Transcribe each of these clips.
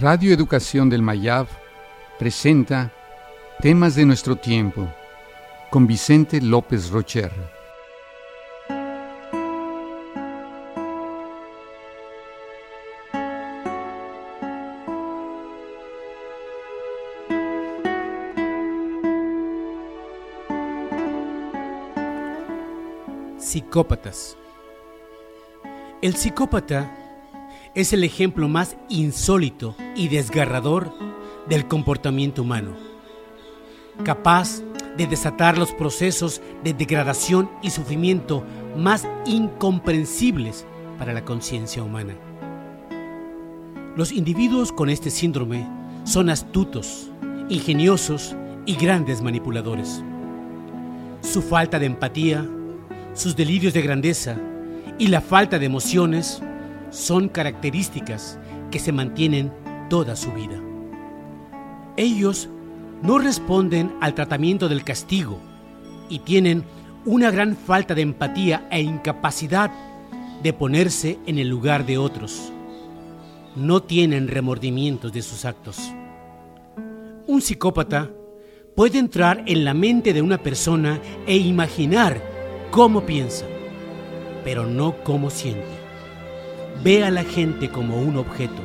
Radio Educación del Mayab presenta Temas de nuestro tiempo con Vicente López Rocher. Psicópatas. El psicópata es el ejemplo más insólito y desgarrador del comportamiento humano, capaz de desatar los procesos de degradación y sufrimiento más incomprensibles para la conciencia humana. Los individuos con este síndrome son astutos, ingeniosos y grandes manipuladores. Su falta de empatía, sus delirios de grandeza y la falta de emociones son características que se mantienen toda su vida. Ellos no responden al tratamiento del castigo y tienen una gran falta de empatía e incapacidad de ponerse en el lugar de otros. No tienen remordimientos de sus actos. Un psicópata puede entrar en la mente de una persona e imaginar cómo piensa, pero no cómo siente. Ve a la gente como un objeto.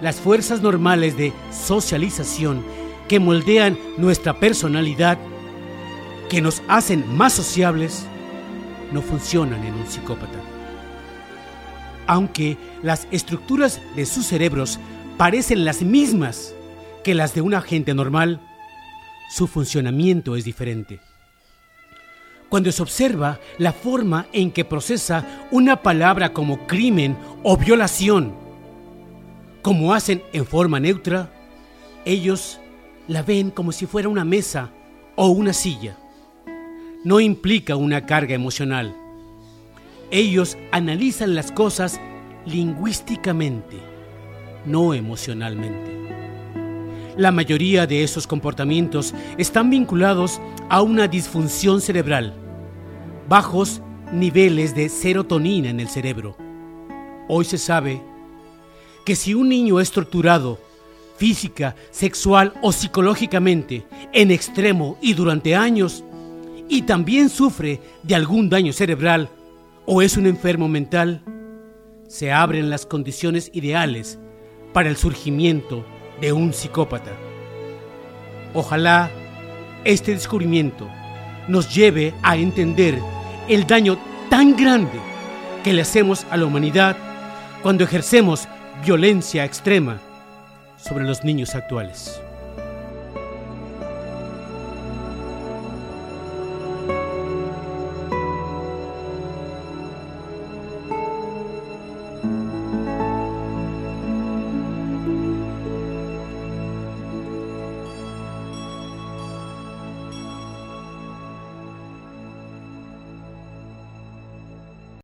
Las fuerzas normales de socialización que moldean nuestra personalidad, que nos hacen más sociables, no funcionan en un psicópata. Aunque las estructuras de sus cerebros parecen las mismas que las de un agente normal, su funcionamiento es diferente cuando se observa la forma en que procesa una palabra como crimen o violación, como hacen en forma neutra, ellos la ven como si fuera una mesa o una silla. No implica una carga emocional. Ellos analizan las cosas lingüísticamente, no emocionalmente. La mayoría de esos comportamientos están vinculados a una disfunción cerebral bajos niveles de serotonina en el cerebro. Hoy se sabe que si un niño es torturado física, sexual o psicológicamente en extremo y durante años, y también sufre de algún daño cerebral o es un enfermo mental, se abren las condiciones ideales para el surgimiento de un psicópata. Ojalá este descubrimiento nos lleve a entender el daño tan grande que le hacemos a la humanidad cuando ejercemos violencia extrema sobre los niños actuales.